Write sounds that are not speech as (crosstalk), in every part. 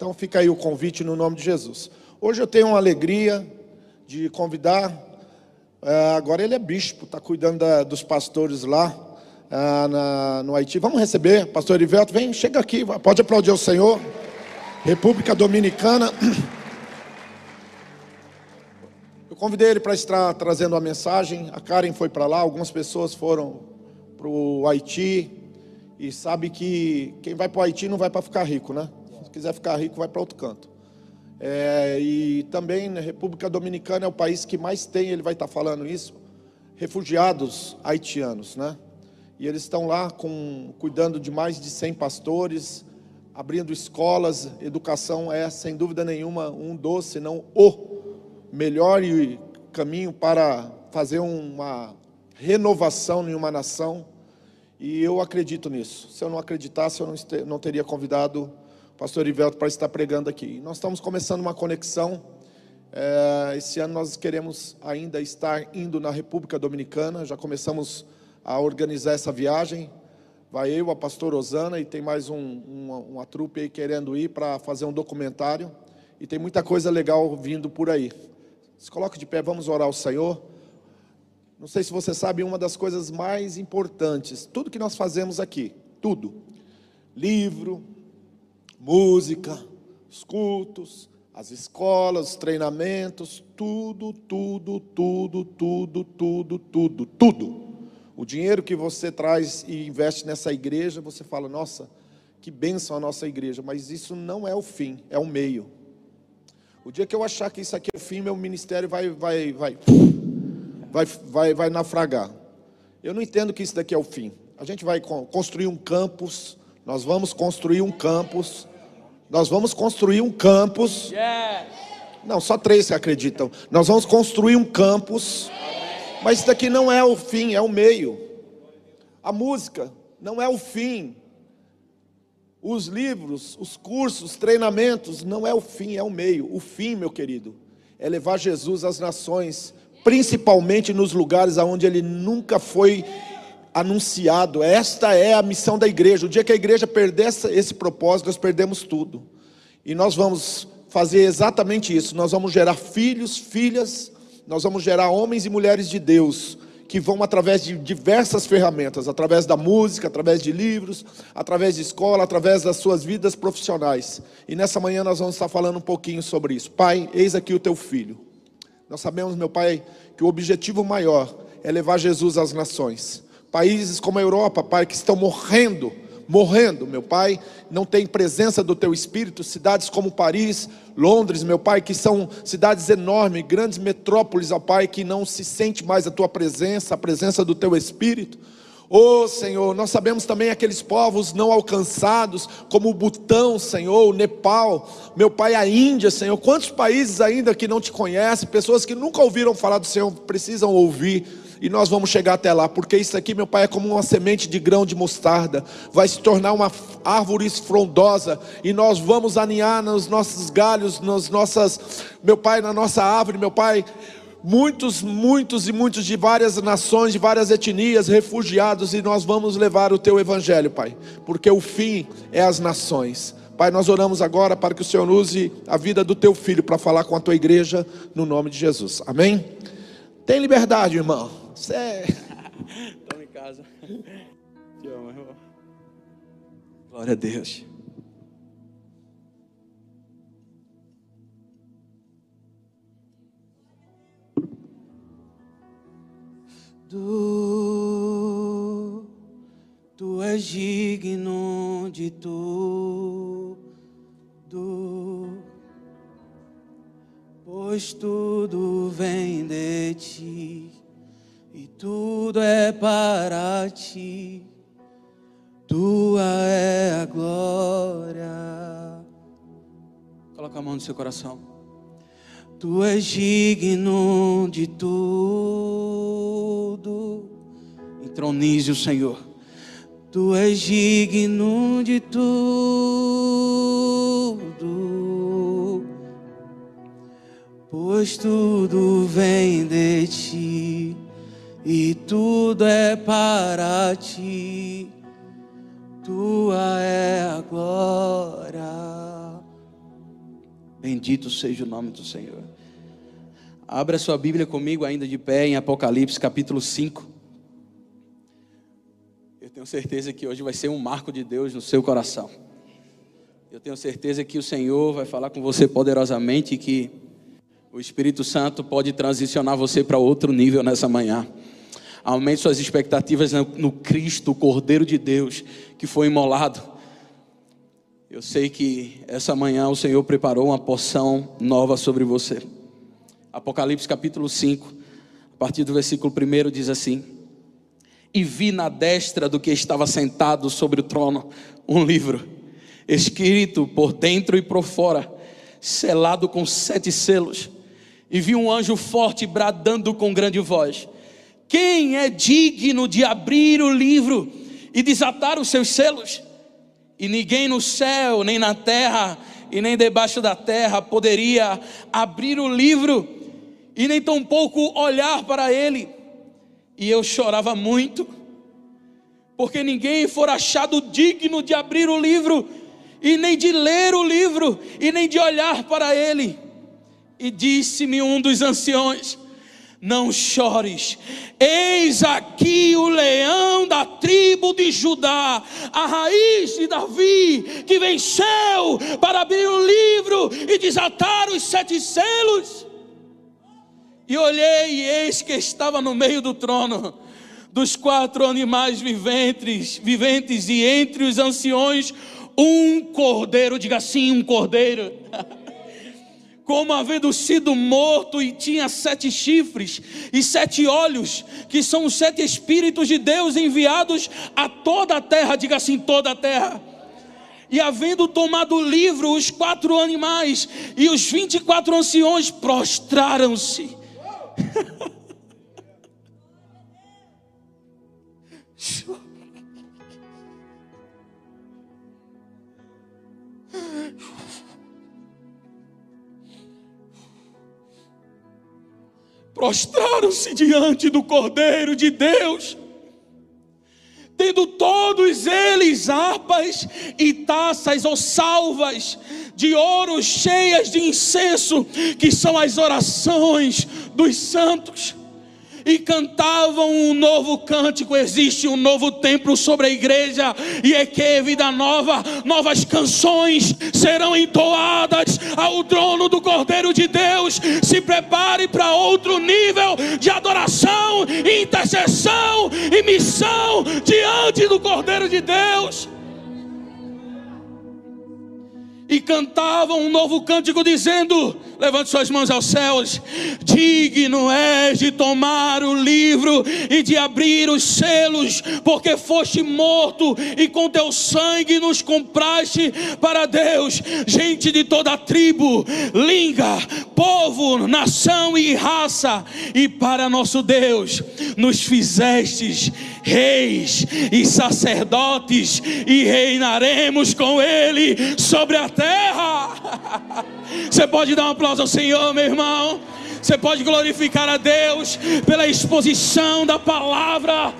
Então fica aí o convite no nome de Jesus. Hoje eu tenho uma alegria de convidar. É, agora ele é bispo, está cuidando da, dos pastores lá é, na, no Haiti. Vamos receber, pastor Erivelto, vem, chega aqui, pode aplaudir o Senhor. República Dominicana. Eu convidei ele para estar trazendo a mensagem. A Karen foi para lá, algumas pessoas foram para o Haiti. E sabe que quem vai para o Haiti não vai para ficar rico, né? Se quiser ficar rico, vai para outro canto. É, e também a República Dominicana é o país que mais tem, ele vai estar falando isso, refugiados haitianos, né? E eles estão lá com, cuidando de mais de 100 pastores, abrindo escolas, educação é, sem dúvida nenhuma, um dos, se não o melhor caminho para fazer uma renovação em uma nação. E eu acredito nisso. Se eu não acreditasse, eu não, não teria convidado pastor Ivelto para estar pregando aqui. Nós estamos começando uma conexão. É, esse ano nós queremos ainda estar indo na República Dominicana. Já começamos a organizar essa viagem. Vai eu, a pastora Osana, e tem mais um, uma, uma trupe aí querendo ir para fazer um documentário. E tem muita coisa legal vindo por aí. Se coloque de pé, vamos orar ao Senhor. Não sei se você sabe, uma das coisas mais importantes, tudo que nós fazemos aqui, tudo. Livro, música, os cultos, as escolas, os treinamentos, tudo, tudo, tudo, tudo, tudo, tudo, tudo o dinheiro que você traz e investe nessa igreja, você fala, nossa, que bênção a nossa igreja, mas isso não é o fim, é o meio. O dia que eu achar que isso aqui é o fim, meu ministério vai, vai, vai, vai, vai, vai naufragar. Eu não entendo que isso daqui é o fim. A gente vai construir um campus, nós vamos construir um campus, nós vamos construir um campus. Não, só três que acreditam. Nós vamos construir um campus. Mas isso daqui não é o fim, é o meio. A música não é o fim. Os livros, os cursos, os treinamentos, não é o fim, é o meio. O fim, meu querido, é levar Jesus às nações, principalmente nos lugares onde ele nunca foi anunciado. Esta é a missão da igreja. O dia que a igreja perder esse propósito, nós perdemos tudo. E nós vamos fazer exatamente isso. Nós vamos gerar filhos, filhas, nós vamos gerar homens e mulheres de Deus que vão através de diversas ferramentas, através da música, através de livros, através de escola, através das suas vidas profissionais. E nessa manhã nós vamos estar falando um pouquinho sobre isso. Pai, eis aqui o teu filho. Nós sabemos, meu Pai, que o objetivo maior é levar Jesus às nações. Países como a Europa, Pai, que estão morrendo morrendo, meu Pai, não tem presença do Teu Espírito, cidades como Paris, Londres, meu Pai, que são cidades enormes, grandes metrópoles, ó Pai, que não se sente mais a Tua presença, a presença do Teu Espírito. Oh Senhor, nós sabemos também aqueles povos não alcançados, como o Butão, Senhor, o Nepal, meu Pai, a Índia, Senhor. Quantos países ainda que não te conhecem, pessoas que nunca ouviram falar do Senhor, precisam ouvir e nós vamos chegar até lá, porque isso aqui, meu Pai, é como uma semente de grão de mostarda, vai se tornar uma árvore frondosa, e nós vamos aninhar nos nossos galhos, nas nossas, meu Pai, na nossa árvore, meu Pai, muitos, muitos e muitos de várias nações, de várias etnias, refugiados, e nós vamos levar o teu evangelho, Pai, porque o fim é as nações. Pai, nós oramos agora para que o Senhor use a vida do teu filho para falar com a tua igreja, no nome de Jesus. Amém? Tem liberdade, irmão. Você é. (laughs) Em casa. Te amo, irmão. Glória a Deus. Tu, tu és digno de tudo, pois tudo vem de ti tudo é para ti, tua é a glória. Coloca a mão no seu coração. Tu és digno de tudo, entronize o Senhor. Tu és digno de tudo, pois tudo vem de ti e tudo é para ti, tua é a glória. Bendito seja o nome do Senhor. Abra sua Bíblia comigo, ainda de pé, em Apocalipse capítulo 5. Eu tenho certeza que hoje vai ser um marco de Deus no seu coração. Eu tenho certeza que o Senhor vai falar com você poderosamente e que o Espírito Santo pode transicionar você para outro nível nessa manhã. Aumente suas expectativas no Cristo, o Cordeiro de Deus, que foi imolado. Eu sei que essa manhã o Senhor preparou uma porção nova sobre você. Apocalipse capítulo 5, a partir do versículo 1 diz assim: E vi na destra do que estava sentado sobre o trono um livro, escrito por dentro e por fora, selado com sete selos. E vi um anjo forte bradando com grande voz: Quem é digno de abrir o livro e desatar os seus selos? E ninguém no céu, nem na terra, e nem debaixo da terra poderia abrir o livro, e nem tampouco olhar para ele. E eu chorava muito, porque ninguém for achado digno de abrir o livro, e nem de ler o livro, e nem de olhar para ele. E disse-me um dos anciões: Não chores, eis aqui o leão da tribo de Judá, a raiz de Davi, que venceu para abrir o livro e desatar os sete selos. E olhei, e eis que estava no meio do trono dos quatro animais viventes, viventes e entre os anciões um cordeiro, diga assim, um cordeiro. (laughs) como havendo sido morto e tinha sete chifres e sete olhos, que são os sete Espíritos de Deus enviados a toda a terra, diga assim, toda a terra. E havendo tomado o livro, os quatro animais e os vinte e quatro anciões prostraram-se. (laughs) prostraram-se diante do Cordeiro de Deus, tendo todos eles harpas e taças ou salvas de ouro cheias de incenso, que são as orações dos santos e cantavam um novo cântico. Existe um novo templo sobre a igreja, e é que vida nova, novas canções serão entoadas ao trono do Cordeiro de Deus. Se prepare para outro nível de adoração, intercessão e missão diante do Cordeiro de Deus e cantavam um novo cântico, dizendo: Levante suas mãos aos céus, digno és de tomar o livro e de abrir os selos, porque foste morto e com teu sangue nos compraste para Deus, gente de toda tribo, língua, povo, nação e raça, e para nosso Deus nos fizestes reis e sacerdotes, e reinaremos com Ele sobre a terra. (laughs) Você pode dar um aplauso ao Senhor, meu irmão. Você pode glorificar a Deus pela exposição da palavra,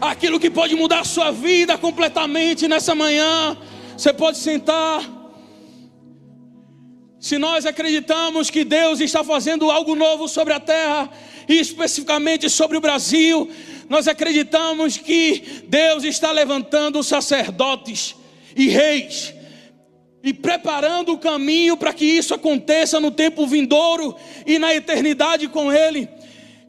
aquilo que pode mudar a sua vida completamente nessa manhã. Você pode sentar. Se nós acreditamos que Deus está fazendo algo novo sobre a terra, e especificamente sobre o Brasil, nós acreditamos que Deus está levantando sacerdotes e reis e preparando o caminho para que isso aconteça no tempo vindouro e na eternidade com Ele.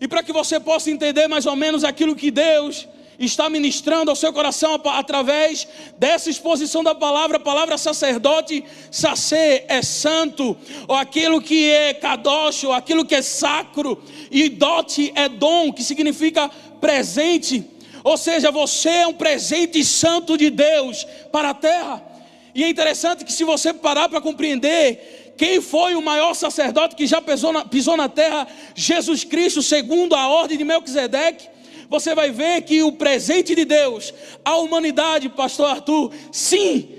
E para que você possa entender mais ou menos aquilo que Deus está ministrando ao seu coração através dessa exposição da palavra, a palavra sacerdote, sacê é santo, ou aquilo que é kadosh, ou aquilo que é sacro, e dote é dom, que significa presente, ou seja, você é um presente santo de Deus para a terra. E é interessante que se você parar para compreender quem foi o maior sacerdote que já pisou na, pisou na terra, Jesus Cristo, segundo a ordem de Melquisedeque, você vai ver que o presente de Deus à humanidade, pastor Arthur, sim,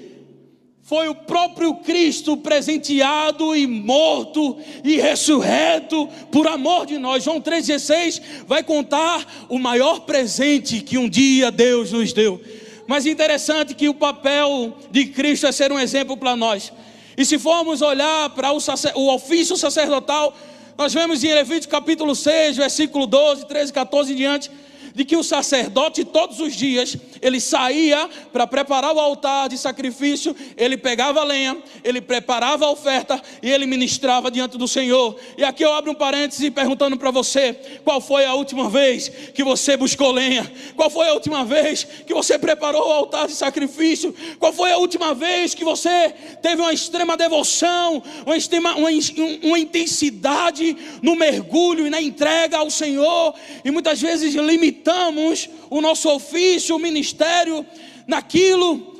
foi o próprio Cristo presenteado e morto e ressurreto por amor de nós. João 3,16 vai contar o maior presente que um dia Deus nos deu. Mas interessante que o papel de Cristo é ser um exemplo para nós. E se formos olhar para o, o ofício sacerdotal, nós vemos em Levítico capítulo 6, versículo 12, 13, 14 e diante, de que o sacerdote todos os dias ele saía para preparar o altar de sacrifício, ele pegava a lenha, ele preparava a oferta e ele ministrava diante do Senhor. E aqui eu abro um parêntese perguntando para você: qual foi a última vez que você buscou lenha? Qual foi a última vez que você preparou o altar de sacrifício? Qual foi a última vez que você teve uma extrema devoção, uma, extrema, uma, uma intensidade no mergulho e na entrega ao Senhor? E muitas vezes limitando limitamos o nosso ofício, o ministério, naquilo,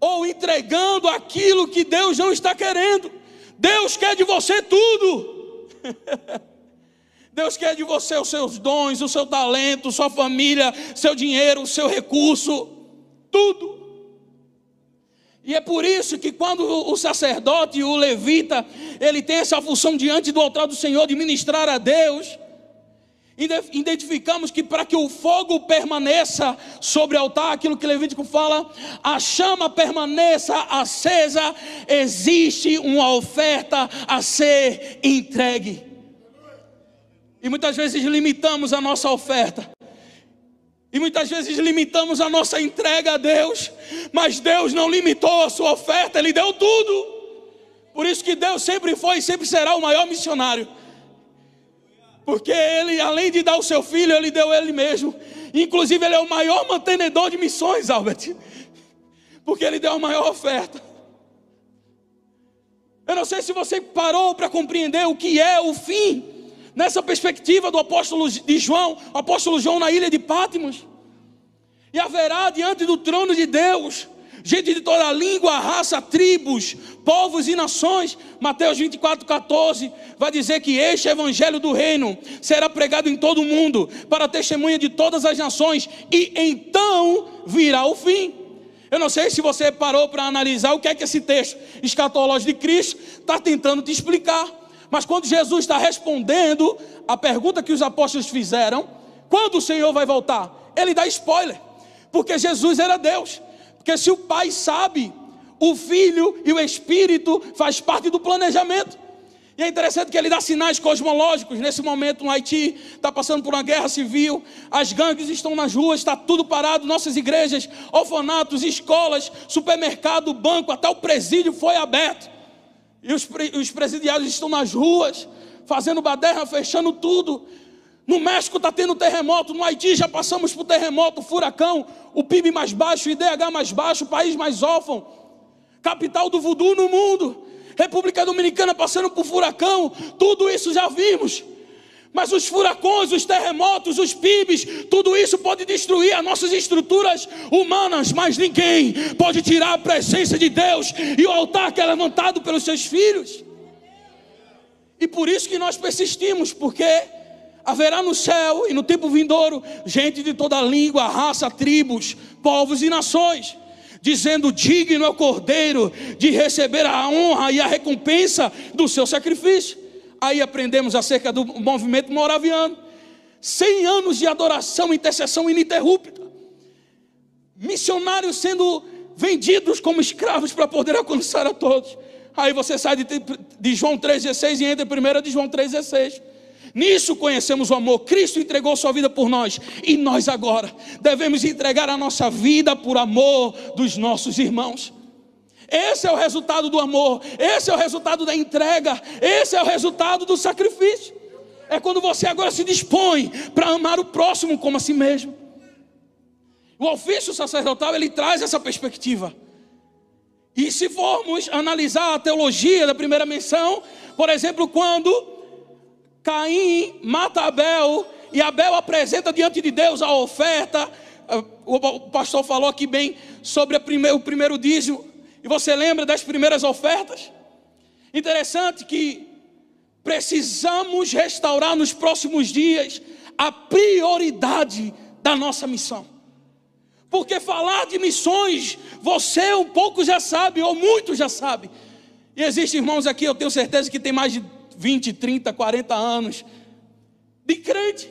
ou entregando aquilo que Deus não está querendo. Deus quer de você tudo. (laughs) Deus quer de você os seus dons, o seu talento, sua família, seu dinheiro, o seu recurso, tudo. E é por isso que quando o sacerdote, o levita, ele tem essa função diante do altar do Senhor de ministrar a Deus, identificamos que para que o fogo permaneça sobre o altar, aquilo que Levítico fala, a chama permaneça acesa, existe uma oferta a ser entregue. E muitas vezes limitamos a nossa oferta. E muitas vezes limitamos a nossa entrega a Deus, mas Deus não limitou a sua oferta, Ele deu tudo. Por isso que Deus sempre foi e sempre será o maior missionário. Porque ele, além de dar o seu filho, ele deu ele mesmo. Inclusive, ele é o maior mantenedor de missões, Albert. Porque ele deu a maior oferta. Eu não sei se você parou para compreender o que é o fim, nessa perspectiva do apóstolo de João, apóstolo João na ilha de Pátimos. E haverá diante do trono de Deus gente de toda língua, raça, tribos, povos e nações. Mateus 24, 14 vai dizer que este evangelho do reino será pregado em todo o mundo, para testemunha de todas as nações, e então virá o fim. Eu não sei se você parou para analisar o que é que esse texto escatológico de Cristo está tentando te explicar. Mas quando Jesus está respondendo a pergunta que os apóstolos fizeram, quando o Senhor vai voltar? Ele dá spoiler, porque Jesus era Deus. Porque se o pai sabe, o filho e o espírito faz parte do planejamento. E é interessante que ele dá sinais cosmológicos. Nesse momento, o Haiti está passando por uma guerra civil, as gangues estão nas ruas, está tudo parado. Nossas igrejas, orfanatos, escolas, supermercado, banco, até o presídio foi aberto. E os, os presidiários estão nas ruas, fazendo baderna, fechando tudo. No México está tendo terremoto, no Haiti já passamos por terremoto, furacão, o PIB mais baixo, o IDH mais baixo, o país mais órfão, capital do voodoo no mundo, República Dominicana passando por furacão, tudo isso já vimos. Mas os furacões, os terremotos, os PIBs, tudo isso pode destruir as nossas estruturas humanas, mas ninguém pode tirar a presença de Deus e o altar que é levantado pelos seus filhos. E por isso que nós persistimos, porque haverá no céu e no tempo vindouro gente de toda língua, raça, tribos, povos e nações, dizendo: Digno é o cordeiro de receber a honra e a recompensa do seu sacrifício. Aí aprendemos acerca do movimento moraviano. Cem anos de adoração intercessão ininterrupta. Missionários sendo vendidos como escravos para poder alcançar a todos. Aí você sai de, de João 3,16 e entra em 1 de João 3,16. Nisso conhecemos o amor. Cristo entregou sua vida por nós. E nós agora devemos entregar a nossa vida por amor dos nossos irmãos. Esse é o resultado do amor. Esse é o resultado da entrega. Esse é o resultado do sacrifício. É quando você agora se dispõe para amar o próximo como a si mesmo. O ofício sacerdotal ele traz essa perspectiva. E se formos analisar a teologia da primeira menção, por exemplo, quando Caim mata Abel e Abel apresenta diante de Deus a oferta. O pastor falou aqui bem sobre o primeiro dízimo. E você lembra das primeiras ofertas? Interessante que precisamos restaurar nos próximos dias a prioridade da nossa missão. Porque falar de missões, você um pouco já sabe, ou muito já sabe. E existem irmãos aqui, eu tenho certeza que tem mais de 20, 30, 40 anos de crente.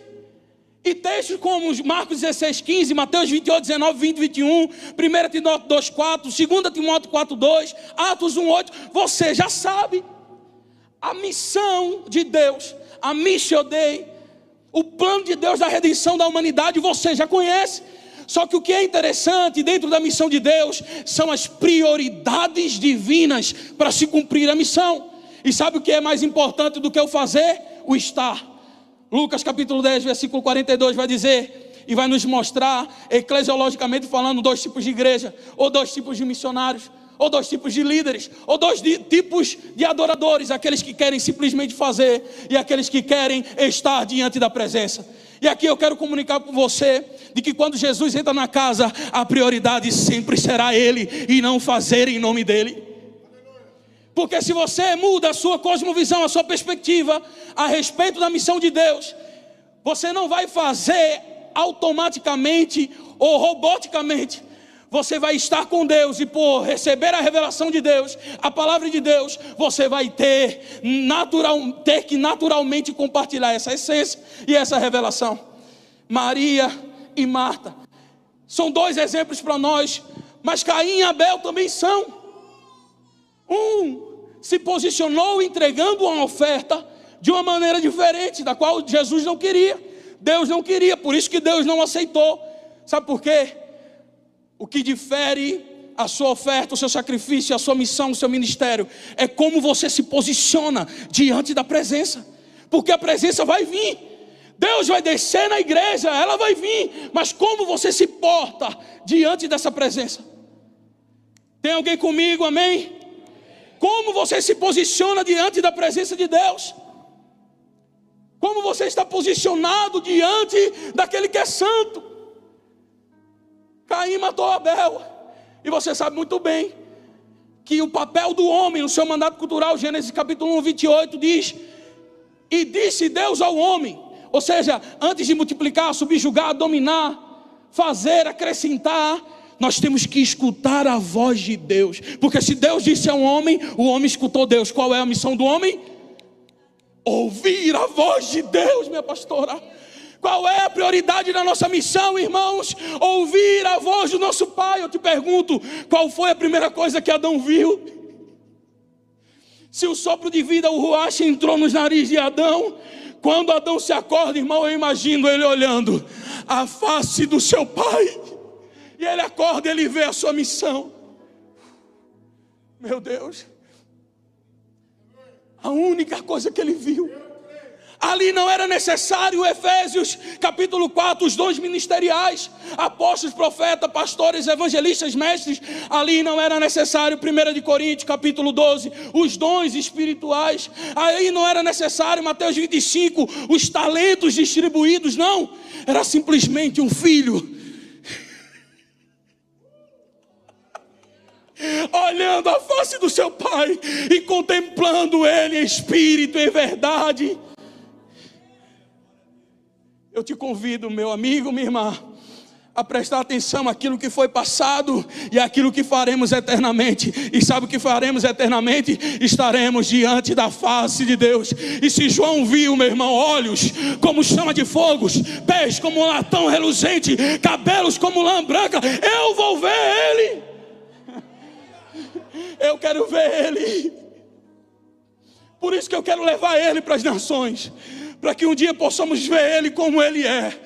E textos como Marcos 16, 15, Mateus 28, 19, 20, 21, 1 Timóteo 2, 4, 2 Timóteo 4, 2, Atos 1, 8, você já sabe. A missão de Deus, a mission dei, o plano de Deus da redenção da humanidade, você já conhece. Só que o que é interessante dentro da missão de Deus são as prioridades divinas para se cumprir a missão. E sabe o que é mais importante do que o fazer? O estar. Lucas capítulo 10, versículo 42 vai dizer e vai nos mostrar, eclesiologicamente falando, dois tipos de igreja, ou dois tipos de missionários, ou dois tipos de líderes, ou dois tipos de adoradores, aqueles que querem simplesmente fazer e aqueles que querem estar diante da presença. E aqui eu quero comunicar com você de que quando Jesus entra na casa, a prioridade sempre será Ele e não fazer em nome dEle. Porque se você muda a sua cosmovisão, a sua perspectiva a respeito da missão de Deus, você não vai fazer automaticamente ou roboticamente. Você vai estar com Deus e por receber a revelação de Deus, a palavra de Deus, você vai ter natural, ter que naturalmente compartilhar essa essência e essa revelação. Maria e Marta são dois exemplos para nós, mas Caim e Abel também são. Um se posicionou entregando uma oferta de uma maneira diferente, da qual Jesus não queria. Deus não queria, por isso que Deus não aceitou. Sabe por quê? O que difere a sua oferta, o seu sacrifício, a sua missão, o seu ministério, é como você se posiciona diante da presença, porque a presença vai vir. Deus vai descer na igreja, ela vai vir, mas como você se porta diante dessa presença? Tem alguém comigo, amém? Como você se posiciona diante da presença de Deus? Como você está posicionado diante daquele que é santo? Caim matou Abel. E você sabe muito bem que o papel do homem no seu mandato cultural, Gênesis capítulo 1, 28, diz: E disse Deus ao homem, ou seja, antes de multiplicar, subjugar, dominar, fazer, acrescentar, nós temos que escutar a voz de Deus, porque se Deus disse ao homem, o homem escutou Deus. Qual é a missão do homem? Ouvir a voz de Deus, minha pastora. Qual é a prioridade da nossa missão, irmãos? Ouvir a voz do nosso Pai. Eu te pergunto, qual foi a primeira coisa que Adão viu? Se o sopro de vida, o ruache, entrou nos narizes de Adão, quando Adão se acorda, irmão, eu imagino ele olhando a face do seu pai. E ele acorda, ele vê a sua missão. Meu Deus. A única coisa que ele viu. Ali não era necessário, Efésios capítulo 4, os dons ministeriais, apóstolos, profetas, pastores, evangelistas, mestres. Ali não era necessário, 1 de Coríntios capítulo 12, os dons espirituais. Aí não era necessário, Mateus 25, os talentos distribuídos. Não, era simplesmente um filho olhando a face do seu Pai e contemplando Ele em espírito, em verdade. Eu te convido, meu amigo, minha irmã, a prestar atenção àquilo que foi passado e àquilo que faremos eternamente. E sabe o que faremos eternamente? Estaremos diante da face de Deus. E se João viu, meu irmão, olhos como chama de fogos, pés como latão reluzente, cabelos como lã branca, eu vou Eu quero ver Ele. Por isso que eu quero levar Ele para as nações, para que um dia possamos ver Ele como Ele é.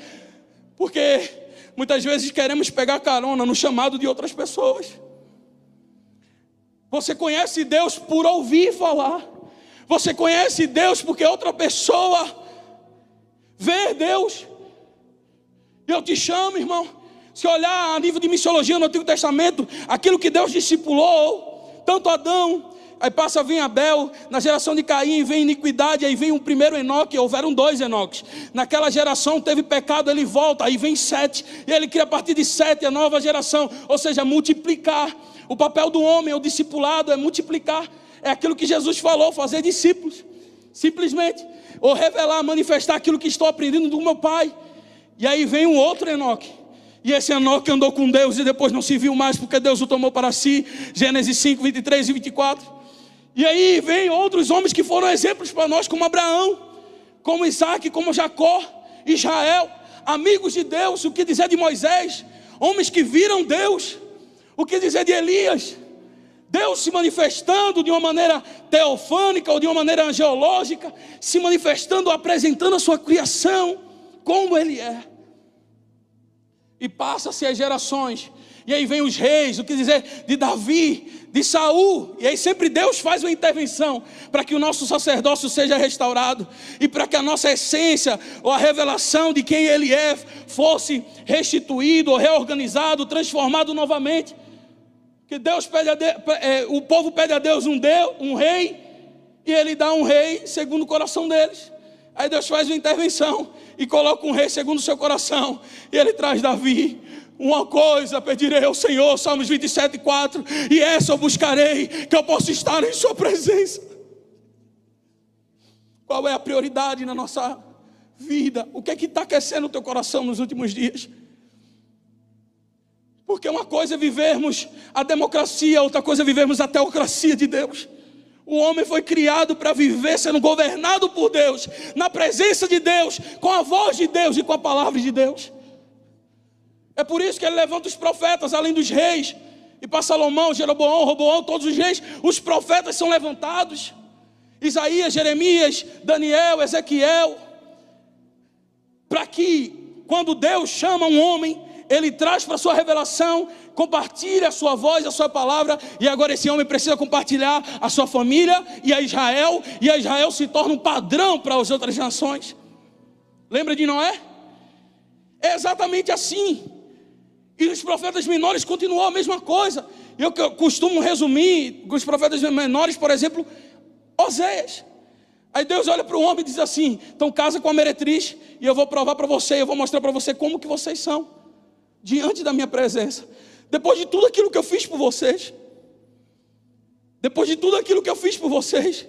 Porque muitas vezes queremos pegar carona no chamado de outras pessoas. Você conhece Deus por ouvir falar. Você conhece Deus porque outra pessoa vê Deus. Eu te chamo, irmão. Se olhar a nível de missiologia no Antigo Testamento, aquilo que Deus discipulou, tanto Adão, aí passa vir Abel, na geração de Caim vem iniquidade, aí vem um primeiro Enoque, houveram dois Enoques. Naquela geração teve pecado, ele volta, aí vem sete, e ele cria a partir de sete a nova geração, ou seja, multiplicar. O papel do homem, o discipulado, é multiplicar. É aquilo que Jesus falou, fazer discípulos. Simplesmente. Ou revelar, manifestar aquilo que estou aprendendo do meu pai. E aí vem um outro Enoque e esse Enoque andou com Deus e depois não se viu mais porque Deus o tomou para si. Gênesis 5, 23 e 24. E aí vem outros homens que foram exemplos para nós, como Abraão, como Isaac, como Jacó, Israel. amigos de Deus, o que dizer de Moisés, homens que viram Deus, o que dizer de Elias, Deus se manifestando de uma maneira teofânica ou de uma maneira angeológica, se manifestando, apresentando a sua criação, como Ele é. E passa-se as gerações, e aí vem os reis, o que dizer de Davi, de Saul, e aí sempre Deus faz uma intervenção para que o nosso sacerdócio seja restaurado e para que a nossa essência ou a revelação de quem Ele é fosse restituído ou reorganizado, transformado novamente. Que Deus pede a é, o povo pede a Deus um Deus, um rei, e ele dá um rei segundo o coração deles. Aí Deus faz uma intervenção e coloca um rei segundo o seu coração. E ele traz Davi. Uma coisa pedirei ao Senhor, Salmos 27, 4. E essa eu buscarei, que eu possa estar em Sua presença. Qual é a prioridade na nossa vida? O que é que está aquecendo o teu coração nos últimos dias? Porque uma coisa é vivermos a democracia, outra coisa é vivermos a teocracia de Deus. O homem foi criado para viver sendo governado por Deus, na presença de Deus, com a voz de Deus e com a palavra de Deus. É por isso que ele levanta os profetas, além dos reis. E para Salomão, Jeroboão, Roboão, todos os reis, os profetas são levantados. Isaías, Jeremias, Daniel, Ezequiel. Para que, quando Deus chama um homem, ele traz para a sua revelação, compartilha a sua voz, a sua palavra, e agora esse homem precisa compartilhar a sua família e a Israel, e a Israel se torna um padrão para as outras nações. Lembra de Noé? É exatamente assim. E os profetas menores continuou a mesma coisa. Eu costumo resumir os profetas menores, por exemplo, Oséias. Aí Deus olha para o homem e diz assim: então casa com a meretriz e eu vou provar para você, eu vou mostrar para você como que vocês são diante da minha presença, depois de tudo aquilo que eu fiz por vocês, depois de tudo aquilo que eu fiz por vocês,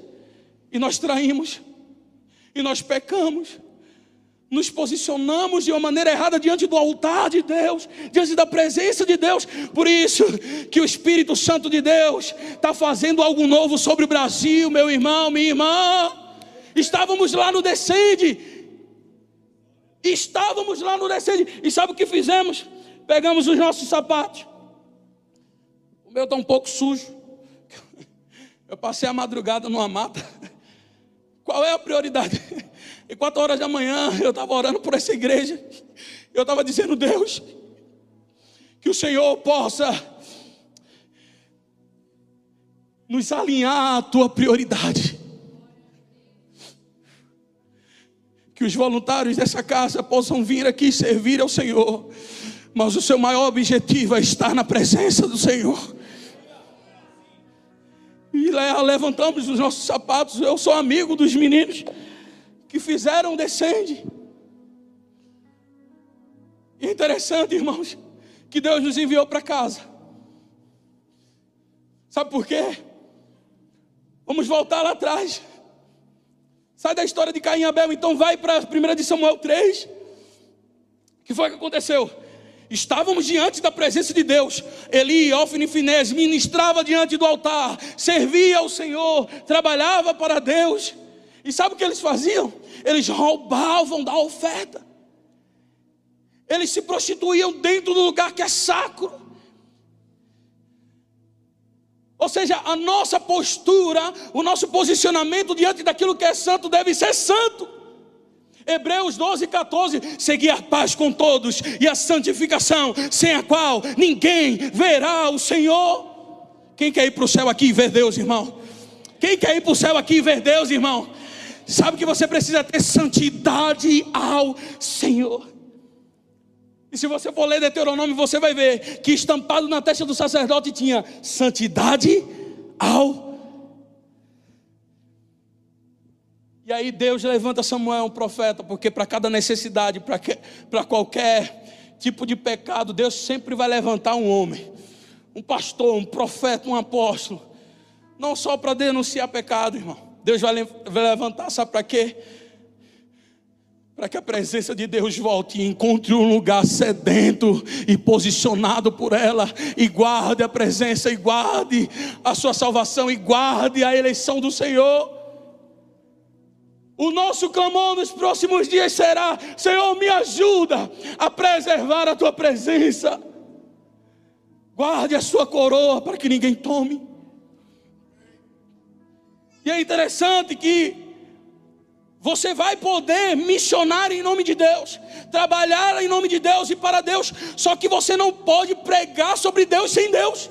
e nós traímos, e nós pecamos, nos posicionamos de uma maneira errada diante do altar de Deus, diante da presença de Deus. Por isso que o Espírito Santo de Deus está fazendo algo novo sobre o Brasil, meu irmão, minha irmã. Estávamos lá no descende, estávamos lá no descende, e sabe o que fizemos? Pegamos os nossos sapatos. O meu está um pouco sujo. Eu passei a madrugada numa mata. Qual é a prioridade? E quatro horas da manhã eu estava orando por essa igreja. Eu estava dizendo, Deus, que o Senhor possa nos alinhar à tua prioridade. Que os voluntários dessa casa possam vir aqui servir ao Senhor mas o seu maior objetivo é estar na presença do Senhor. E levantamos os nossos sapatos. Eu sou amigo dos meninos que fizeram descende. É interessante, irmãos, que Deus nos enviou para casa. Sabe por quê? Vamos voltar lá atrás. Sai da história de Caim e Abel, então vai para a 1 de Samuel 3. O que foi que aconteceu? Estávamos diante da presença de Deus. Eli, Ofni Finés ministrava diante do altar, servia ao Senhor, trabalhava para Deus. E sabe o que eles faziam? Eles roubavam da oferta. Eles se prostituíam dentro do lugar que é sacro. Ou seja, a nossa postura, o nosso posicionamento diante daquilo que é santo deve ser santo. Hebreus 12, 14: seguir a paz com todos e a santificação, sem a qual ninguém verá o Senhor. Quem quer ir para o céu aqui e ver Deus, irmão? Quem quer ir para o céu aqui e ver Deus, irmão? Sabe que você precisa ter santidade ao Senhor. E se você for ler Deuteronômio, você vai ver que estampado na testa do sacerdote tinha santidade ao Senhor E aí Deus levanta Samuel, um profeta, porque para cada necessidade, para qualquer tipo de pecado, Deus sempre vai levantar um homem, um pastor, um profeta, um apóstolo. Não só para denunciar pecado, irmão. Deus vai levantar, sabe para quê? Para que a presença de Deus volte e encontre um lugar sedento e posicionado por ela, e guarde a presença, e guarde a sua salvação, e guarde a eleição do Senhor. O nosso clamor nos próximos dias será: Senhor, me ajuda a preservar a tua presença. Guarde a sua coroa para que ninguém tome. E é interessante que você vai poder missionar em nome de Deus, trabalhar em nome de Deus e para Deus, só que você não pode pregar sobre Deus sem Deus.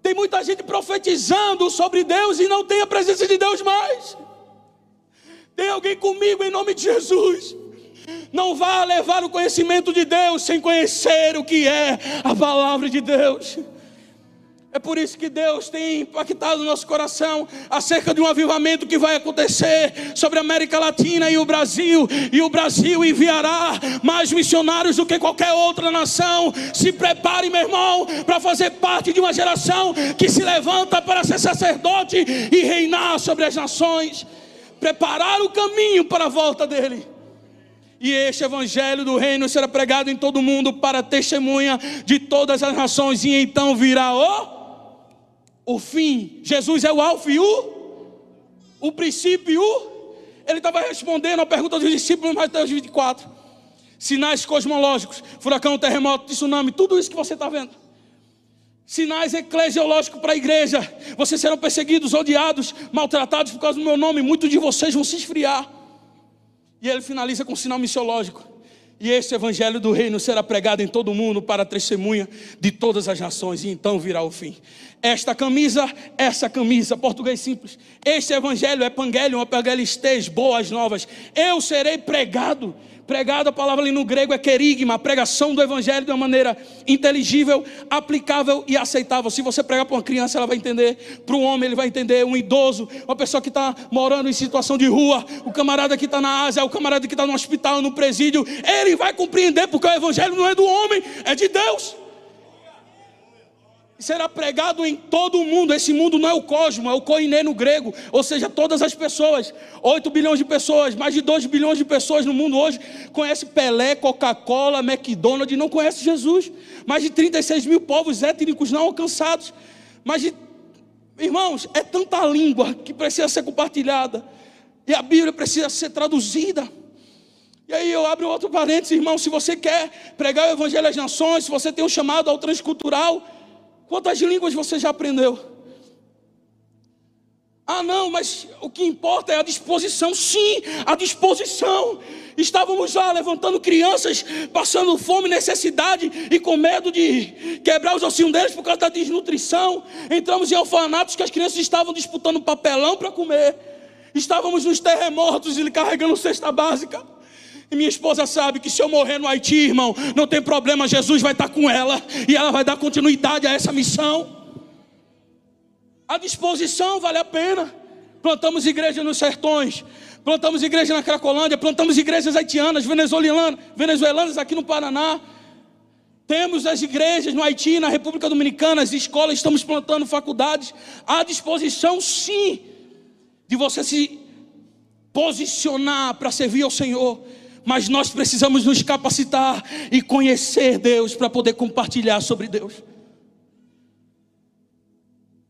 Tem muita gente profetizando sobre Deus e não tem a presença de Deus mais. Tem alguém comigo em nome de Jesus? Não vá levar o conhecimento de Deus sem conhecer o que é a palavra de Deus. É por isso que Deus tem impactado o nosso coração acerca de um avivamento que vai acontecer sobre a América Latina e o Brasil. E o Brasil enviará mais missionários do que qualquer outra nação. Se prepare, meu irmão, para fazer parte de uma geração que se levanta para ser sacerdote e reinar sobre as nações. Preparar o caminho para a volta dele. E este evangelho do reino será pregado em todo o mundo para testemunha de todas as nações. E então virá o o fim. Jesus é o alfa e o, o princípio. Ele estava respondendo a pergunta dos discípulos em Mateus 24. Sinais cosmológicos, furacão, terremoto, tsunami, tudo isso que você está vendo. Sinais eclesiológicos para a igreja. Vocês serão perseguidos, odiados, maltratados por causa do meu nome. Muitos de vocês vão se esfriar. E ele finaliza com um sinal missiológico. E este evangelho do reino será pregado em todo o mundo para testemunha de todas as nações, e então virá o fim. Esta camisa, essa camisa, português simples. Este evangelho é pangelion, evangelistes, boas novas. Eu serei pregado Pregado, a palavra ali no grego é querigma, a pregação do evangelho de uma maneira inteligível, aplicável e aceitável. Se você pregar para uma criança, ela vai entender, para um homem, ele vai entender, um idoso, uma pessoa que está morando em situação de rua, o camarada que está na Ásia, o camarada que está no hospital, no presídio, ele vai compreender, porque o evangelho não é do homem, é de Deus será pregado em todo o mundo. Esse mundo não é o cosmo, é o koiné no grego, ou seja, todas as pessoas. 8 bilhões de pessoas, mais de 2 bilhões de pessoas no mundo hoje conhece Pelé, Coca-Cola, McDonald's, não conhece Jesus. Mais de 36 mil povos étnicos não alcançados. Mais de Irmãos, é tanta língua que precisa ser compartilhada. E a Bíblia precisa ser traduzida. E aí eu abro outro parênteses, irmão, se você quer pregar o Evangelho às nações, se você tem um chamado ao transcultural, Quantas línguas você já aprendeu? Ah, não, mas o que importa é a disposição. Sim, a disposição. Estávamos lá levantando crianças, passando fome, necessidade e com medo de quebrar os ossinhos deles por causa da desnutrição. Entramos em orfanatos que as crianças estavam disputando papelão para comer. Estávamos nos terremotos e carregando cesta básica. E minha esposa sabe que se eu morrer no Haiti, irmão, não tem problema, Jesus vai estar com ela e ela vai dar continuidade a essa missão. A disposição vale a pena. Plantamos igreja nos sertões, plantamos igreja na Cracolândia, plantamos igrejas haitianas, venezuelanas, venezuelanas aqui no Paraná. Temos as igrejas no Haiti, na República Dominicana, as escolas, estamos plantando faculdades. À disposição, sim, de você se posicionar para servir ao Senhor mas nós precisamos nos capacitar e conhecer Deus para poder compartilhar sobre Deus.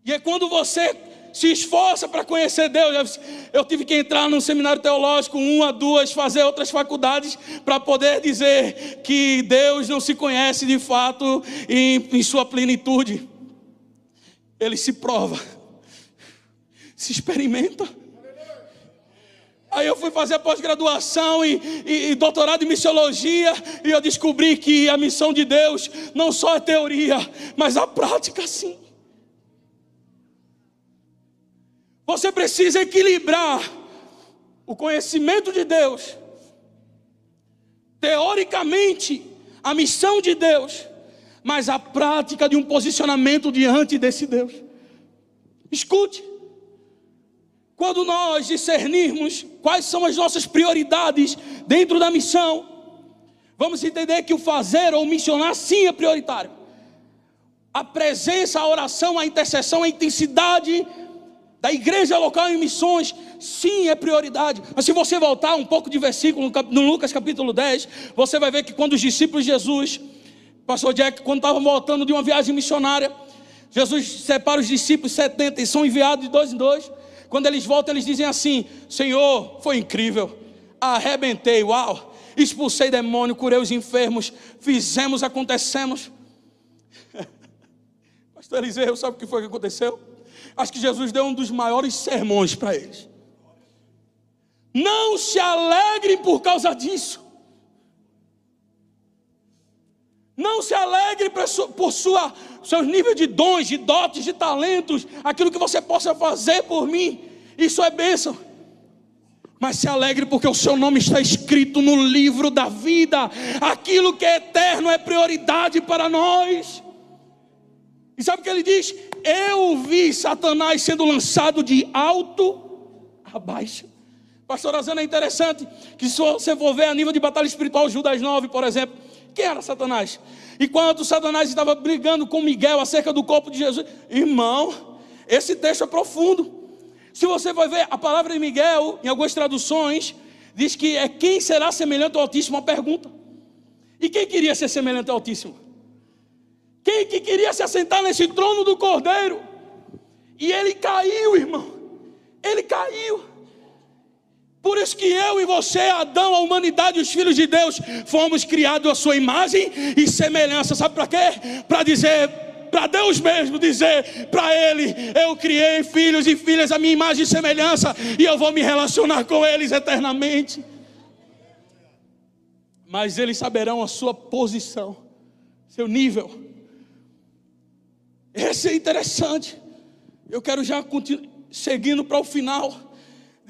E é quando você se esforça para conhecer Deus. Eu tive que entrar num seminário teológico, uma, duas, fazer outras faculdades, para poder dizer que Deus não se conhece de fato em, em sua plenitude. Ele se prova, se experimenta. Aí eu fui fazer pós-graduação e, e, e, doutorado em missiologia e eu descobri que a missão de Deus não só é teoria, mas a prática sim. Você precisa equilibrar o conhecimento de Deus, teoricamente, a missão de Deus, mas a prática de um posicionamento diante desse Deus. Escute. Quando nós discernirmos quais são as nossas prioridades dentro da missão, vamos entender que o fazer ou missionar sim é prioritário. A presença, a oração, a intercessão, a intensidade da igreja local em missões, sim é prioridade. Mas se você voltar um pouco de versículo no Lucas capítulo 10, você vai ver que quando os discípulos de Jesus, pastor Jack, quando estavam voltando de uma viagem missionária, Jesus separa os discípulos 70 e são enviados de dois em dois. Quando eles voltam, eles dizem assim: Senhor, foi incrível, arrebentei, uau, expulsei demônio, curei os enfermos, fizemos, acontecemos. (laughs) Pastor Eliseu, sabe o que foi que aconteceu? Acho que Jesus deu um dos maiores sermões para eles. Não se alegrem por causa disso. Não se alegre por sua, seus níveis de dons, de dotes, de talentos, aquilo que você possa fazer por mim. Isso é bênção. Mas se alegre porque o seu nome está escrito no livro da vida. Aquilo que é eterno é prioridade para nós. E sabe o que ele diz? Eu vi Satanás sendo lançado de alto a baixo. Pastor Azana, é interessante que se você for ver a nível de batalha espiritual, Judas 9, por exemplo, quem era Satanás? Enquanto Satanás estava brigando com Miguel acerca do corpo de Jesus, irmão, esse texto é profundo. Se você vai ver a palavra de Miguel, em algumas traduções, diz que é quem será semelhante ao Altíssimo, uma pergunta. E quem queria ser semelhante ao Altíssimo? Quem que queria se assentar nesse trono do Cordeiro? E ele caiu, irmão. Ele caiu. Por isso que eu e você, Adão, a humanidade os filhos de Deus, fomos criados à sua imagem e semelhança. Sabe para quê? Para dizer, para Deus mesmo dizer para Ele: Eu criei filhos e filhas à minha imagem e semelhança, e eu vou me relacionar com eles eternamente. Mas eles saberão a sua posição, seu nível. Esse é interessante. Eu quero já seguindo para o final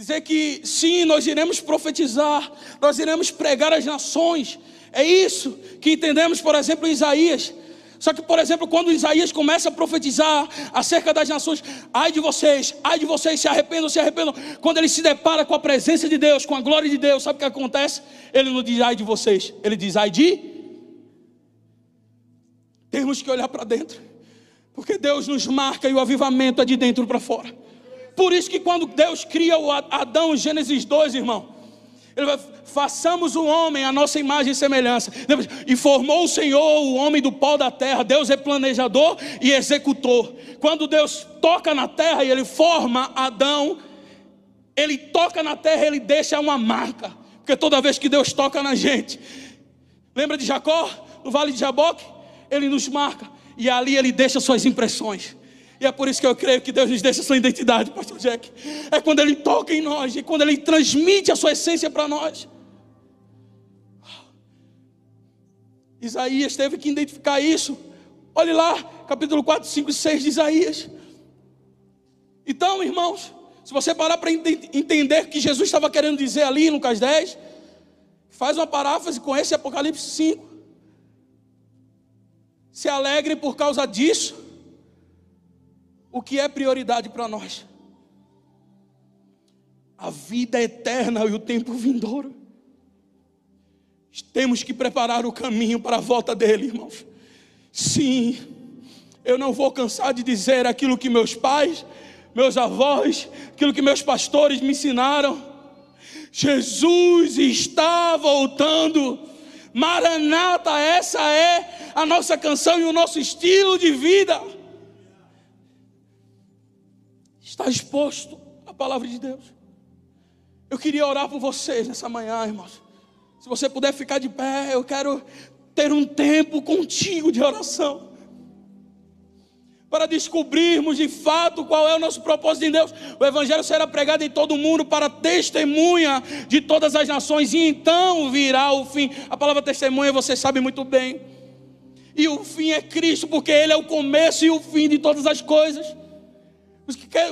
dizer que sim, nós iremos profetizar, nós iremos pregar às nações. É isso que entendemos, por exemplo, em Isaías. Só que, por exemplo, quando Isaías começa a profetizar acerca das nações, ai de vocês, ai de vocês, se arrependam, se arrependam. Quando ele se depara com a presença de Deus, com a glória de Deus, sabe o que acontece? Ele não diz ai de vocês, ele diz ai de. Temos que olhar para dentro, porque Deus nos marca e o avivamento é de dentro para fora. Por isso que quando Deus cria o Adão, em Gênesis 2, irmão, ele vai, façamos o homem a nossa imagem e semelhança. E formou o Senhor o homem do pó da terra. Deus é planejador e executor. Quando Deus toca na terra e ele forma Adão, ele toca na terra, ele deixa uma marca. Porque toda vez que Deus toca na gente, lembra de Jacó, no vale de Jaboque? Ele nos marca e ali ele deixa suas impressões. E é por isso que eu creio que Deus nos deixa sua identidade, Pastor Jack. É quando Ele toca em nós e quando Ele transmite a sua essência para nós. Isaías teve que identificar isso. Olhe lá, capítulo 4, 5 e 6 de Isaías. Então, irmãos, se você parar para entender o que Jesus estava querendo dizer ali em Lucas 10, faz uma paráfrase com esse Apocalipse 5. Se alegre por causa disso o que é prioridade para nós? A vida eterna e o tempo vindouro. Temos que preparar o caminho para a volta dele, irmãos. Sim, eu não vou cansar de dizer aquilo que meus pais, meus avós, aquilo que meus pastores me ensinaram. Jesus está voltando. Maranata, essa é a nossa canção e o nosso estilo de vida está exposto à palavra de Deus. Eu queria orar por vocês nessa manhã, irmãos. Se você puder ficar de pé, eu quero ter um tempo contigo de oração. Para descobrirmos de fato qual é o nosso propósito em Deus. O Evangelho será pregado em todo o mundo para testemunha de todas as nações, e então virá o fim. A palavra testemunha você sabe muito bem. E o fim é Cristo, porque Ele é o começo e o fim de todas as coisas.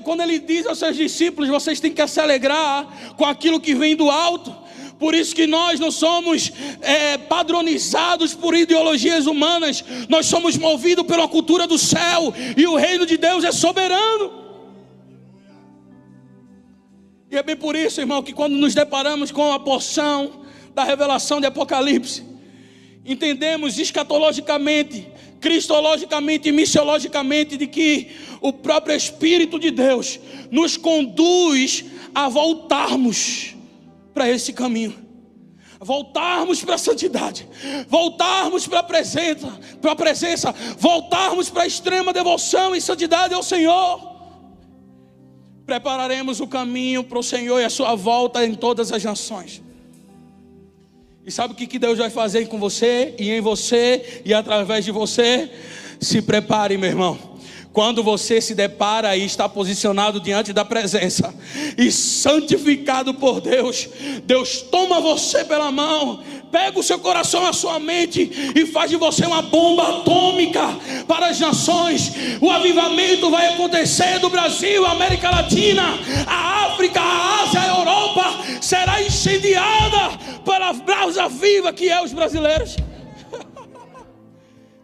Quando ele diz aos seus discípulos, vocês têm que se alegrar com aquilo que vem do alto. Por isso que nós não somos é, padronizados por ideologias humanas, nós somos movidos pela cultura do céu, e o reino de Deus é soberano. E é bem por isso, irmão, que quando nos deparamos com a porção da revelação de Apocalipse, entendemos escatologicamente cristologicamente e missiologicamente de que o próprio Espírito de Deus nos conduz a voltarmos para esse caminho. voltarmos para a santidade, voltarmos para a presença, para a presença, voltarmos para a extrema devoção e santidade ao Senhor. Prepararemos o caminho para o Senhor e a sua volta em todas as nações. E sabe o que Deus vai fazer com você e em você e através de você? Se prepare, meu irmão. Quando você se depara e está posicionado diante da presença e santificado por Deus, Deus toma você pela mão, pega o seu coração, a sua mente e faz de você uma bomba atômica para as nações. O avivamento vai acontecer do Brasil, América Latina, a África, a Ásia, a Europa será incendiada pela brasa viva que é os brasileiros.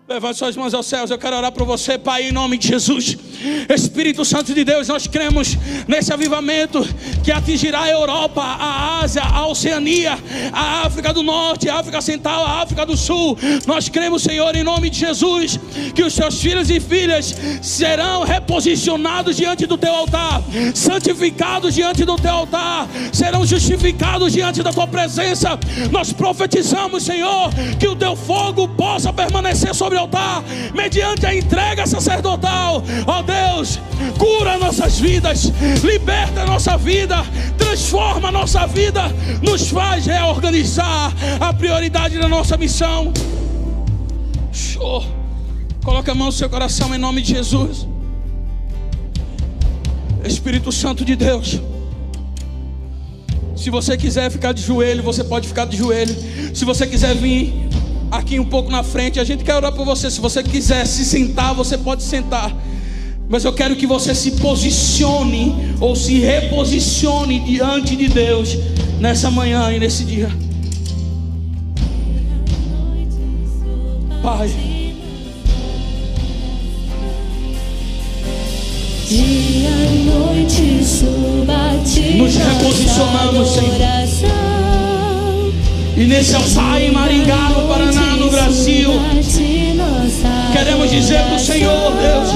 Levante suas mãos aos céus, eu quero orar por você, Pai, em nome de Jesus. Espírito Santo de Deus, nós cremos nesse avivamento que atingirá a Europa, a Ásia, a Oceania, a África do Norte, a África Central, a África do Sul. Nós cremos, Senhor, em nome de Jesus, que os seus filhos e filhas serão reposicionados diante do teu altar, santificados diante do teu altar, serão justificados diante da tua presença. Nós profetizamos, Senhor, que o teu fogo possa permanecer sobre sobre o altar, mediante a entrega sacerdotal. Ó oh Deus, cura nossas vidas, liberta nossa vida, transforma nossa vida, nos faz reorganizar a prioridade da nossa missão. Show. Coloca a mão no seu coração em nome de Jesus. Espírito Santo de Deus. Se você quiser ficar de joelho, você pode ficar de joelho. Se você quiser vir aqui um pouco na frente. A gente quer orar por você. Se você quiser se sentar, você pode sentar. Mas eu quero que você se posicione ou se reposicione diante de Deus nessa manhã e nesse dia. Pai. Dia e noite suba Nos reposicionamos, Senhor. E nesse altar em Maringá, no Paraná, no Brasil, queremos dizer para o Senhor, Deus,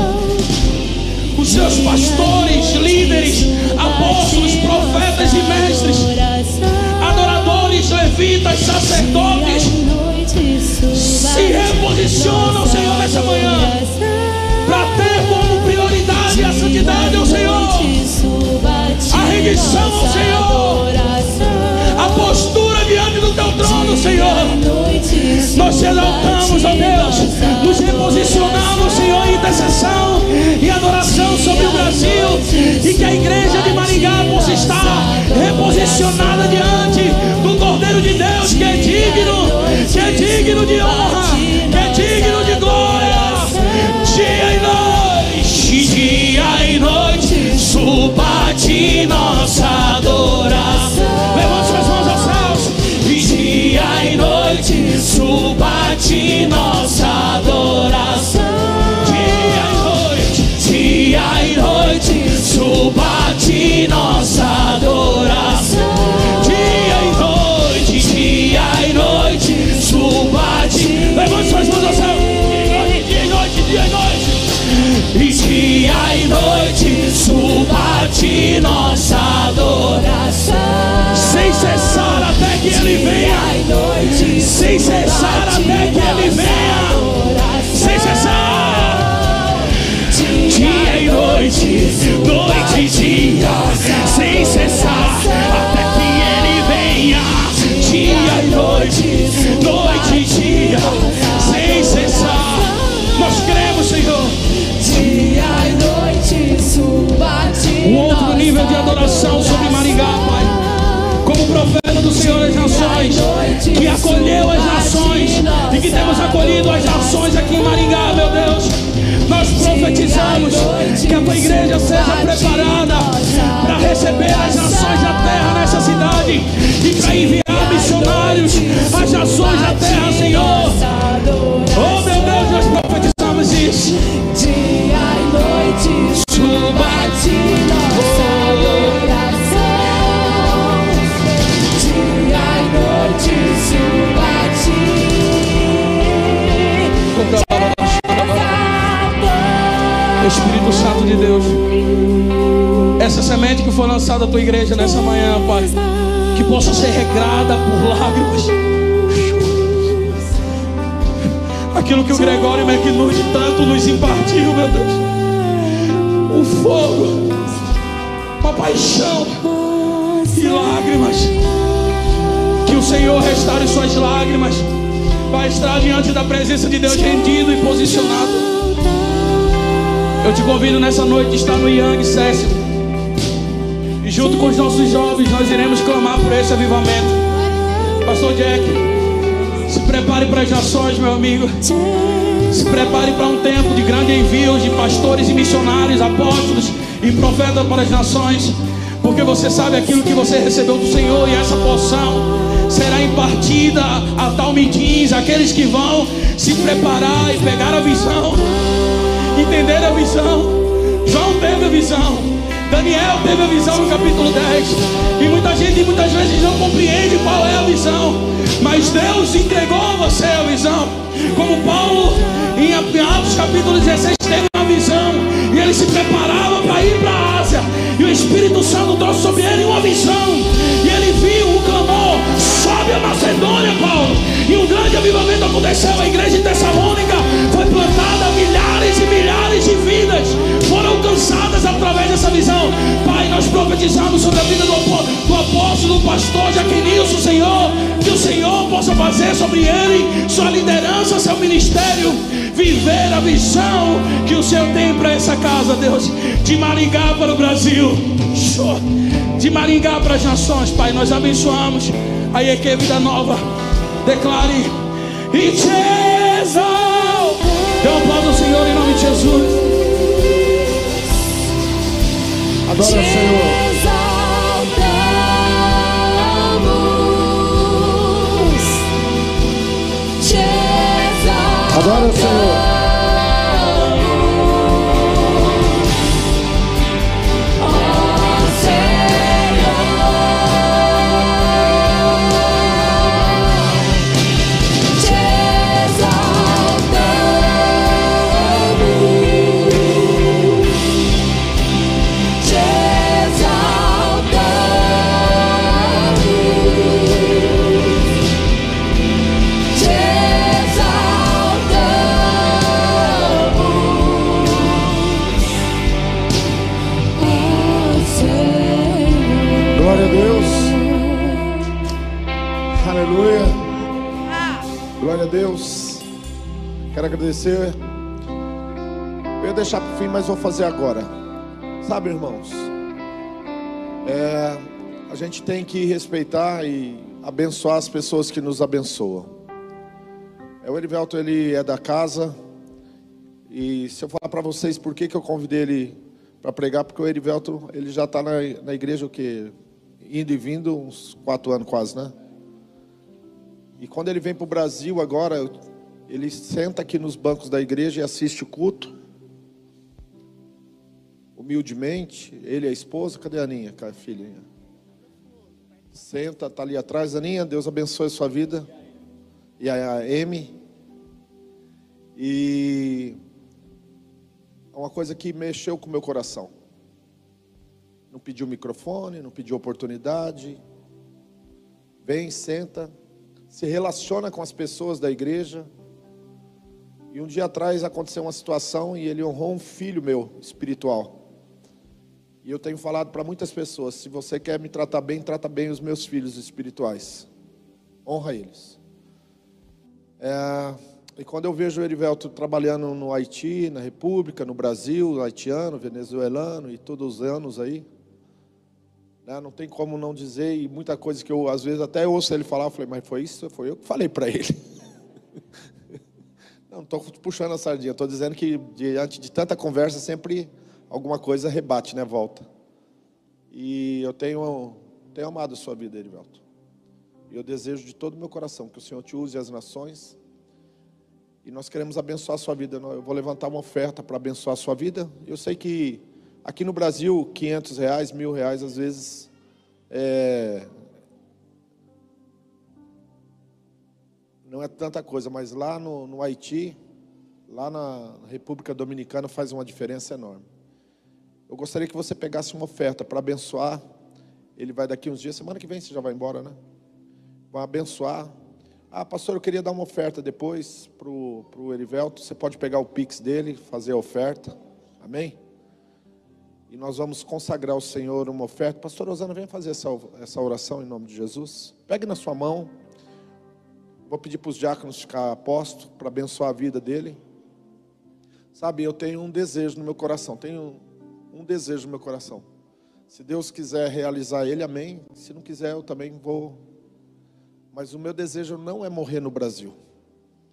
os seus pastores, líderes, apóstolos, profetas e mestres, adoradores, levitas, sacerdotes, se reposicionam, Senhor, nessa manhã, para ter como prioridade a santidade ao Senhor, a rendição ao Senhor, exaltamos, ó Deus. Nos reposicionamos, Senhor, em intercessão e adoração sobre o Brasil. E que a igreja de Maringá possa estar reposicionada diante de nossa adoração. Sem cessar até que ele venha. sem cessar até que Ele venha, sem cessar, dia e noite, noite e dia, adoração sobre Maringá, Pai. Como profeta do Senhor das Nações que acolheu as nações e que temos acolhido as nações aqui em Maringá, meu Deus. Nós profetizamos que a tua igreja seja preparada para receber as nações da terra nessa cidade e para enviar missionários às nações da terra, Senhor. Oh, meu Deus, nós profetizamos isso. Dia e noite, suba Espírito Santo de Deus. Essa semente que foi lançada à tua igreja nessa manhã, Pai. que possa ser regrada por lágrimas. Aquilo que o Gregório McNude tanto nos impartiu, meu Deus. Um fogo, uma paixão e lágrimas. Que o Senhor restaure suas lágrimas. Vai estar diante da presença de Deus rendido e posicionado. Eu te convido nessa noite a estar no Yang Session. E junto com os nossos jovens nós iremos clamar por esse avivamento. Pastor Jack, se prepare para as nações, meu amigo. Se prepare para um tempo de grande envio de pastores e missionários, apóstolos e profetas para as nações. Porque você sabe aquilo que você recebeu do Senhor e essa porção será impartida a talmidins, aqueles que vão se preparar e pegar a visão, entender a visão. João teve a visão, Daniel teve a visão no capítulo 10. E muita gente muitas vezes não compreende qual é a visão, mas Deus entregou a você a visão. Como Paulo em Atos capítulo 16 teve uma visão e ele se preparava para ir para a Ásia. E o Espírito Santo trouxe sobre ele uma visão. E ele viu o clamor: sobe a Macedônia, Paulo. E um grande avivamento aconteceu. A igreja de Tessalônica foi plantada, milhares milhares de vidas foram alcançadas através dessa visão. Pai, nós profetizamos sobre a vida do, do apóstolo, do pastor Jaquinilson, Senhor. Que o Senhor possa fazer sobre ele, sua liderança, seu ministério, viver a visão que o Senhor tem para essa casa, Deus. De Maringá para o Brasil, de Maringá para as nações, Pai. Nós abençoamos a EQ Vida Nova. Declare e exalto. Dê um aplauso ao Senhor em nome de Jesus. Adora o Senhor. Adora o Senhor. Deus. Quero agradecer. Eu ia deixar para o fim, mas vou fazer agora. Sabe, irmãos? É, a gente tem que respeitar e abençoar as pessoas que nos abençoam. É, o Erivelto, ele é da casa. E se eu falar para vocês por que, que eu convidei ele para pregar, porque o Erivelto ele já está na, na igreja o que indo e vindo uns quatro anos quase, né? E quando ele vem para o Brasil agora, ele senta aqui nos bancos da igreja e assiste o culto. Humildemente, ele e a esposa, cadê a Aninha, cara, filhinha? Senta, tá ali atrás, Aninha, Deus abençoe a sua vida. E a a Amy. E é uma coisa que mexeu com o meu coração. Não pediu microfone, não pediu oportunidade. Vem, senta, se relaciona com as pessoas da igreja. E um dia atrás aconteceu uma situação e ele honrou um filho meu espiritual. E eu tenho falado para muitas pessoas: se você quer me tratar bem, trata bem os meus filhos espirituais. Honra eles. É, e quando eu vejo o Erivelto trabalhando no Haiti, na República, no Brasil, haitiano, venezuelano e todos os anos aí, né, não tem como não dizer, e muita coisa que eu às vezes até ouço ele falar, eu falei, mas foi isso, foi eu que falei para ele. (laughs) não estou puxando a sardinha, estou dizendo que diante de tanta conversa sempre alguma coisa rebate, né, volta. E eu tenho, tenho amado a sua vida, Erivelto. E eu desejo de todo o meu coração que o Senhor te use as nações. E nós queremos abençoar a sua vida. Eu vou levantar uma oferta para abençoar a sua vida. Eu sei que aqui no Brasil, 500 reais, mil reais, às vezes, é... não é tanta coisa. Mas lá no, no Haiti, lá na República Dominicana, faz uma diferença enorme. Eu gostaria que você pegasse uma oferta para abençoar Ele vai daqui uns dias, semana que vem você já vai embora, né? Vai abençoar. Ah, pastor, eu queria dar uma oferta depois para o Erivelto. Você pode pegar o Pix dele, fazer a oferta. Amém? E nós vamos consagrar ao Senhor uma oferta. Pastor Rosana, vem fazer essa, essa oração em nome de Jesus. Pegue na sua mão. Vou pedir para os diáconos ficar aposto para abençoar a vida dele. Sabe, eu tenho um desejo no meu coração. Tenho um desejo no meu coração. Se Deus quiser realizar ele, amém. Se não quiser, eu também vou. Mas o meu desejo não é morrer no Brasil.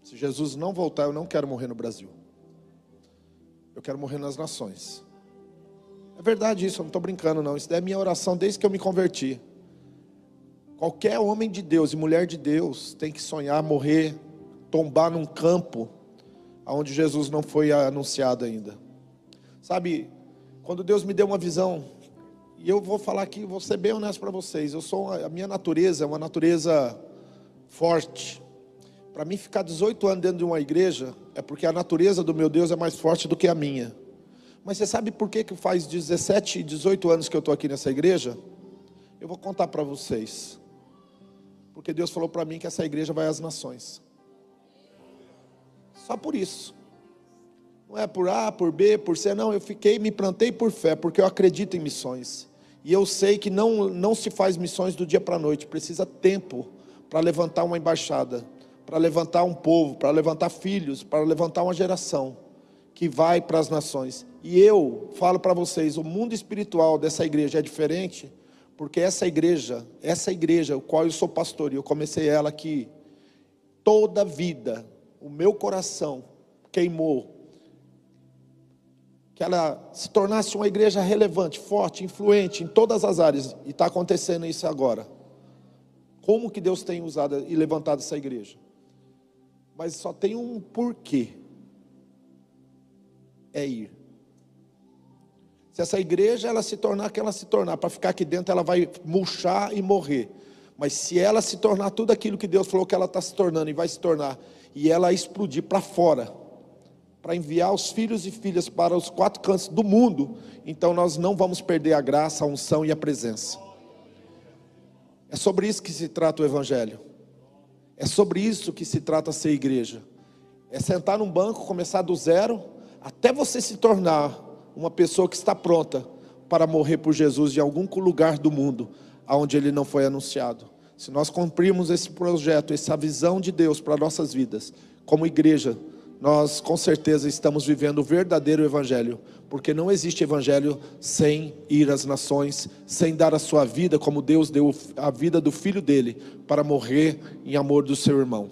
Se Jesus não voltar, eu não quero morrer no Brasil. Eu quero morrer nas nações. É verdade isso, eu não estou brincando, não. Isso é minha oração desde que eu me converti. Qualquer homem de Deus e mulher de Deus tem que sonhar morrer, tombar num campo onde Jesus não foi anunciado ainda. Sabe, quando Deus me deu uma visão, e eu vou falar aqui, vou ser bem honesto para vocês, eu sou a minha natureza é uma natureza forte. Para mim ficar 18 anos dentro de uma igreja é porque a natureza do meu Deus é mais forte do que a minha. Mas você sabe por que que faz 17, 18 anos que eu estou aqui nessa igreja? Eu vou contar para vocês. Porque Deus falou para mim que essa igreja vai às nações. Só por isso. Não é por A, por B, por C, não. Eu fiquei, me plantei por fé, porque eu acredito em missões. E eu sei que não, não se faz missões do dia para a noite, precisa tempo para levantar uma embaixada, para levantar um povo, para levantar filhos, para levantar uma geração que vai para as nações. E eu falo para vocês, o mundo espiritual dessa igreja é diferente, porque essa igreja, essa igreja, o qual eu sou pastor, e eu comecei ela aqui, toda a vida, o meu coração queimou que ela se tornasse uma igreja relevante, forte, influente em todas as áreas, e está acontecendo isso agora. Como que Deus tem usado e levantado essa igreja? Mas só tem um porquê: é ir. Se essa igreja ela se tornar que ela se tornar, para ficar aqui dentro, ela vai murchar e morrer. Mas se ela se tornar tudo aquilo que Deus falou que ela está se tornando e vai se tornar, e ela explodir para fora, para enviar os filhos e filhas para os quatro cantos do mundo, então nós não vamos perder a graça, a unção e a presença. É sobre isso que se trata o Evangelho. É sobre isso que se trata ser igreja. É sentar num banco, começar do zero, até você se tornar uma pessoa que está pronta para morrer por Jesus em algum lugar do mundo aonde ele não foi anunciado. Se nós cumprirmos esse projeto, essa visão de Deus para nossas vidas, como igreja, nós com certeza estamos vivendo o verdadeiro evangelho, porque não existe evangelho sem ir às nações, sem dar a sua vida como Deus deu a vida do filho dele para morrer em amor do seu irmão.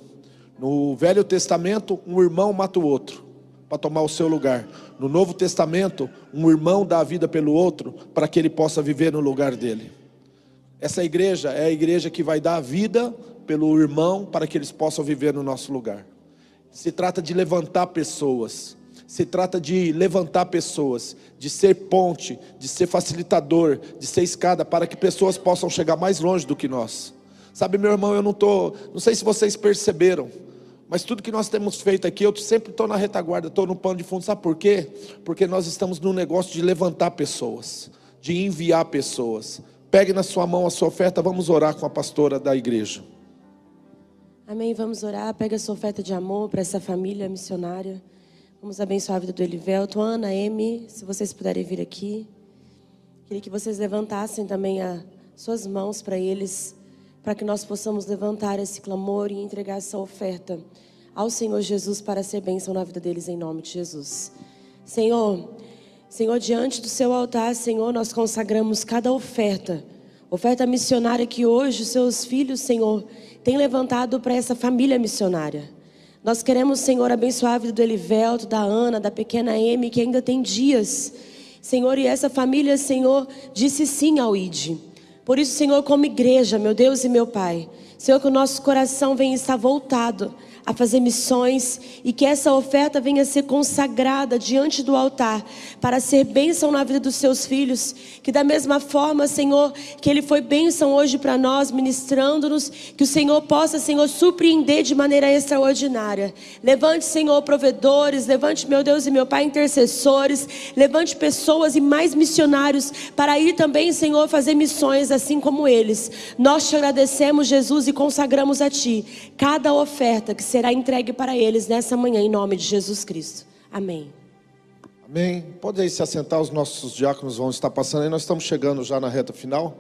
No Velho Testamento, um irmão mata o outro para tomar o seu lugar. No Novo Testamento, um irmão dá a vida pelo outro para que ele possa viver no lugar dele. Essa igreja é a igreja que vai dar a vida pelo irmão para que eles possam viver no nosso lugar. Se trata de levantar pessoas. Se trata de levantar pessoas, de ser ponte, de ser facilitador, de ser escada para que pessoas possam chegar mais longe do que nós. Sabe, meu irmão, eu não tô, não sei se vocês perceberam, mas tudo que nós temos feito aqui, eu sempre estou na retaguarda, estou no pano de fundo. Sabe por quê? Porque nós estamos no negócio de levantar pessoas, de enviar pessoas. Pegue na sua mão a sua oferta, vamos orar com a pastora da igreja. Amém. Vamos orar. Pega a sua oferta de amor para essa família missionária. Vamos abençoar a vida do Elivelto. Ana, Emi, se vocês puderem vir aqui. Queria que vocês levantassem também as suas mãos para eles, para que nós possamos levantar esse clamor e entregar essa oferta ao Senhor Jesus para ser bênção na vida deles, em nome de Jesus. Senhor, Senhor, diante do seu altar, Senhor, nós consagramos cada oferta, oferta missionária que hoje os seus filhos, Senhor, tem levantado para essa família missionária. Nós queremos, Senhor, abençoar a vida do Elivelto, da Ana, da pequena Amy, que ainda tem dias. Senhor, e essa família, Senhor, disse sim ao ID. Por isso, Senhor, como igreja, meu Deus e meu Pai, Senhor, que o nosso coração venha estar voltado a fazer missões e que essa oferta venha a ser consagrada diante do altar para ser bênção na vida dos seus filhos. Que da mesma forma, Senhor, que ele foi bênção hoje para nós, ministrando-nos, que o Senhor possa, Senhor, surpreender de maneira extraordinária. Levante, Senhor, provedores, levante, meu Deus e meu Pai, intercessores, levante pessoas e mais missionários para ir também, Senhor, fazer missões assim como eles. Nós te agradecemos, Jesus, e consagramos a Ti cada oferta que será entregue para eles nessa manhã, em nome de Jesus Cristo. Amém. Amém. Pode aí se assentar, os nossos diáconos vão estar passando aí. Nós estamos chegando já na reta final.